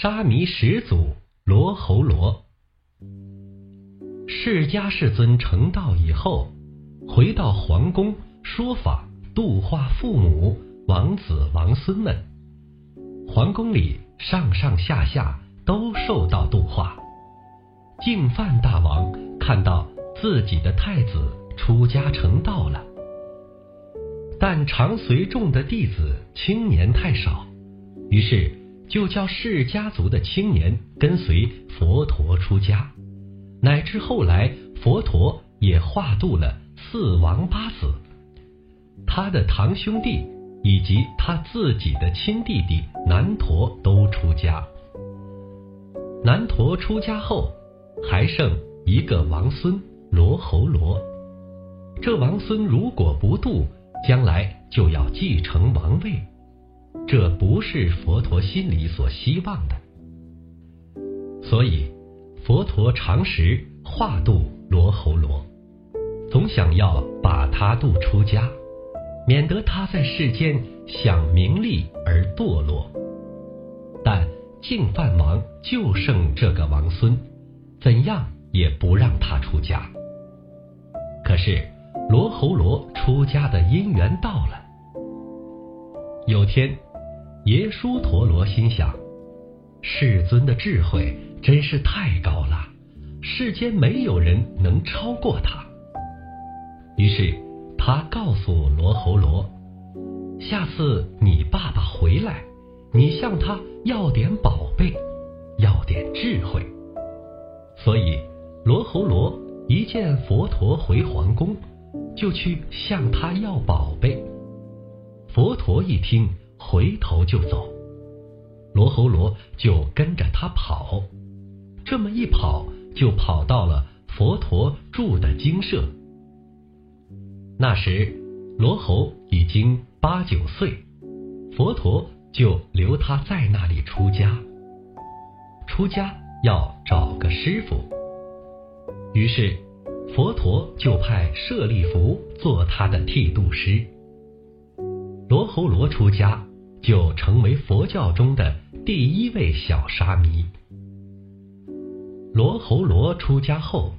沙弥始祖罗侯罗。释迦世尊成道以后，回到皇宫说法度化父母、王子、王孙们。皇宫里上上下下都受到度化。净饭大王看到自己的太子出家成道了，但常随众的弟子青年太少，于是就叫释家族的青年跟随佛陀出家，乃至后来佛陀也化度了四王八子，他的堂兄弟以及他自己的亲弟弟南陀都出家。南陀出家后。还剩一个王孙罗侯罗，这王孙如果不渡，将来就要继承王位，这不是佛陀心里所希望的。所以，佛陀常时化度罗侯罗，总想要把他度出家，免得他在世间享名利而堕落。但净饭王就剩这个王孙。怎样也不让他出家。可是罗侯罗出家的因缘到了。有天，耶输陀罗心想：世尊的智慧真是太高了，世间没有人能超过他。于是他告诉罗侯罗：下次你爸爸回来，你向他要点宝贝，要点智慧。所以，罗侯罗一见佛陀回皇宫，就去向他要宝贝。佛陀一听，回头就走，罗侯罗就跟着他跑。这么一跑，就跑到了佛陀住的精舍。那时，罗侯已经八九岁，佛陀就留他在那里出家。出家。要找个师傅，于是佛陀就派舍利弗做他的剃度师。罗侯罗出家，就成为佛教中的第一位小沙弥。罗侯罗出家后，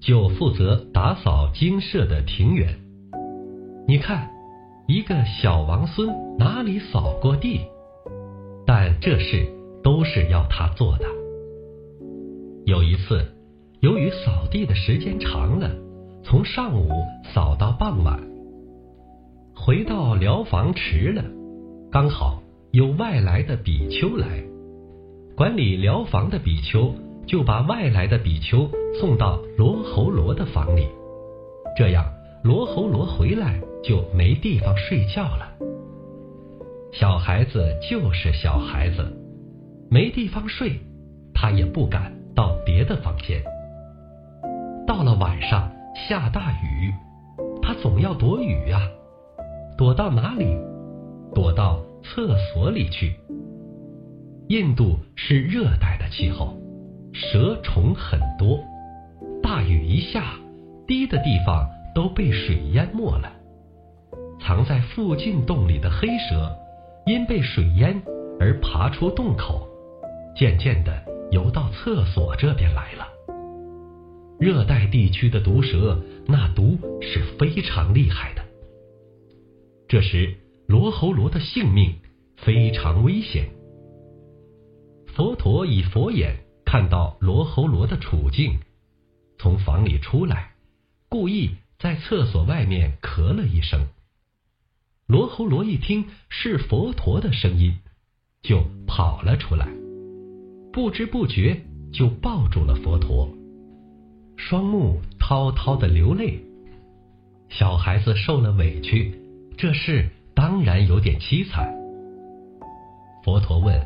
就负责打扫精舍的庭园。你看，一个小王孙哪里扫过地？但这事都是要他做的。有一次，由于扫地的时间长了，从上午扫到傍晚，回到疗房迟了，刚好有外来的比丘来，管理疗房的比丘就把外来的比丘送到罗侯罗的房里，这样罗侯罗回来就没地方睡觉了。小孩子就是小孩子，没地方睡，他也不敢。到别的房间，到了晚上下大雨，他总要躲雨呀，躲到哪里？躲到厕所里去。印度是热带的气候，蛇虫很多，大雨一下，低的地方都被水淹没了。藏在附近洞里的黑蛇，因被水淹而爬出洞口，渐渐的。游到厕所这边来了。热带地区的毒蛇，那毒是非常厉害的。这时，罗侯罗的性命非常危险。佛陀以佛眼看到罗侯罗的处境，从房里出来，故意在厕所外面咳了一声。罗侯罗一听是佛陀的声音，就跑了出来。不知不觉就抱住了佛陀，双目滔滔的流泪。小孩子受了委屈，这事当然有点凄惨。佛陀问：“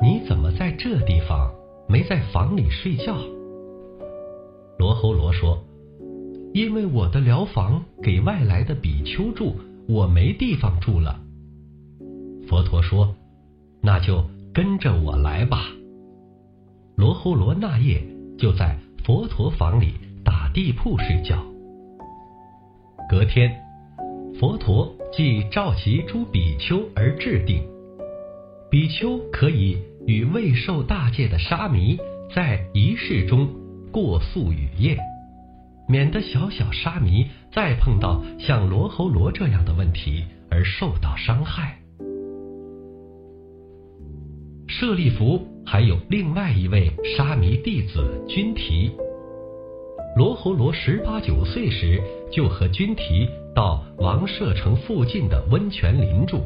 你怎么在这地方，没在房里睡觉？”罗侯罗说：“因为我的疗房给外来的比丘住，我没地方住了。”佛陀说：“那就跟着我来吧。”罗侯罗那夜就在佛陀房里打地铺睡觉。隔天，佛陀即召集诸比丘而制定，比丘可以与未受大戒的沙弥在仪式中过宿雨夜，免得小小沙弥再碰到像罗侯罗这样的问题而受到伤害。舍利弗还有另外一位沙弥弟子君提。罗侯罗十八九岁时就和君提到王舍城附近的温泉林住。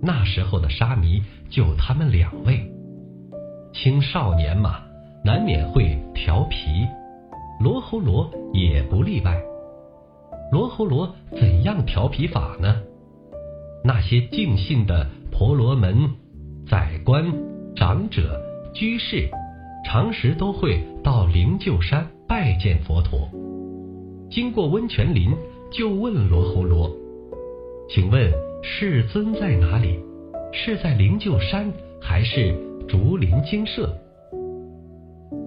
那时候的沙弥就他们两位，青少年嘛，难免会调皮，罗侯罗也不例外。罗侯罗怎样调皮法呢？那些净信的婆罗门、宰官、长者、居士，常时都会到灵鹫山拜见佛陀。经过温泉林，就问罗侯罗：“请问？”世尊在哪里？是在灵鹫山还是竹林精舍？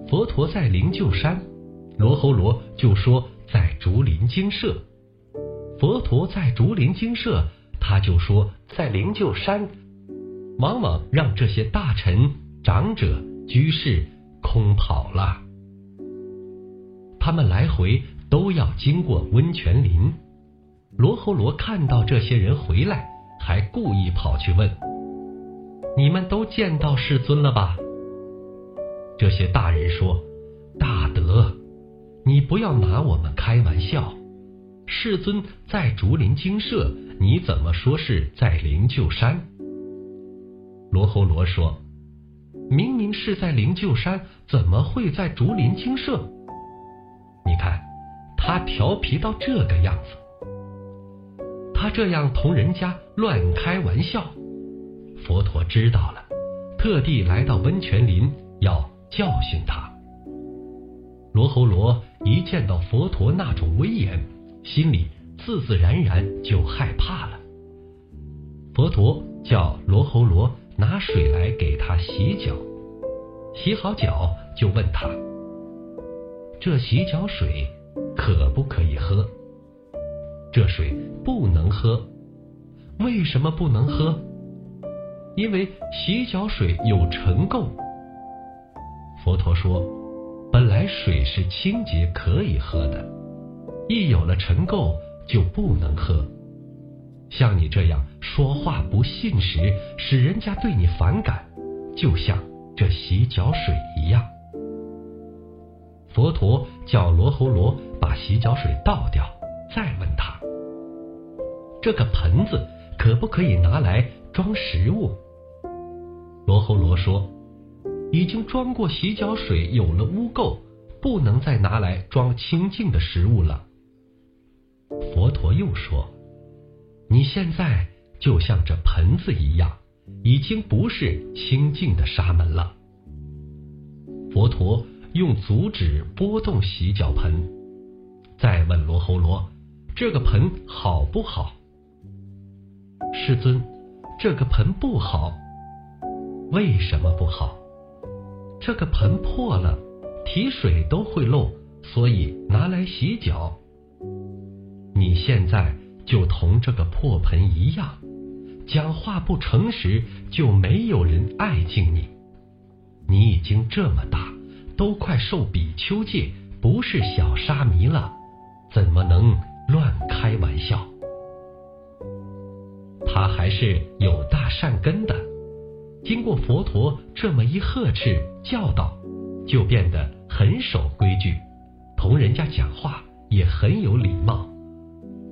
佛陀在灵鹫山，罗侯罗就说在竹林精舍。佛陀在竹林精舍，他就说在灵鹫山。往往让这些大臣、长者、居士空跑了。他们来回都要经过温泉林。罗侯罗看到这些人回来，还故意跑去问：“你们都见到世尊了吧？”这些大人说：“大德，你不要拿我们开玩笑。世尊在竹林精舍，你怎么说是在灵鹫山？”罗侯罗说：“明明是在灵鹫山，怎么会在竹林精舍？你看他调皮到这个样子。”他这样同人家乱开玩笑，佛陀知道了，特地来到温泉林要教训他。罗侯罗一见到佛陀那种威严，心里自自然然就害怕了。佛陀叫罗侯罗拿水来给他洗脚，洗好脚就问他：“这洗脚水可不可以喝？”这水不能喝，为什么不能喝？因为洗脚水有尘垢。佛陀说，本来水是清洁可以喝的，一有了尘垢就不能喝。像你这样说话不信实，使人家对你反感，就像这洗脚水一样。佛陀叫罗侯罗把洗脚水倒掉，再问他。这个盆子可不可以拿来装食物？罗侯罗说：“已经装过洗脚水，有了污垢，不能再拿来装清净的食物了。”佛陀又说：“你现在就像这盆子一样，已经不是清净的沙门了。”佛陀用足指拨动洗脚盆，再问罗侯罗：“这个盆好不好？”世尊，这个盆不好。为什么不好？这个盆破了，提水都会漏，所以拿来洗脚。你现在就同这个破盆一样，讲话不诚实，就没有人爱敬你。你已经这么大，都快受比丘戒，不是小沙弥了，怎么能乱开玩笑？他还是有大善根的，经过佛陀这么一呵斥教导，就变得很守规矩，同人家讲话也很有礼貌，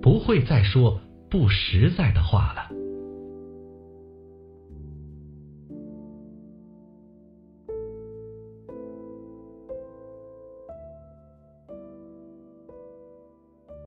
不会再说不实在的话了。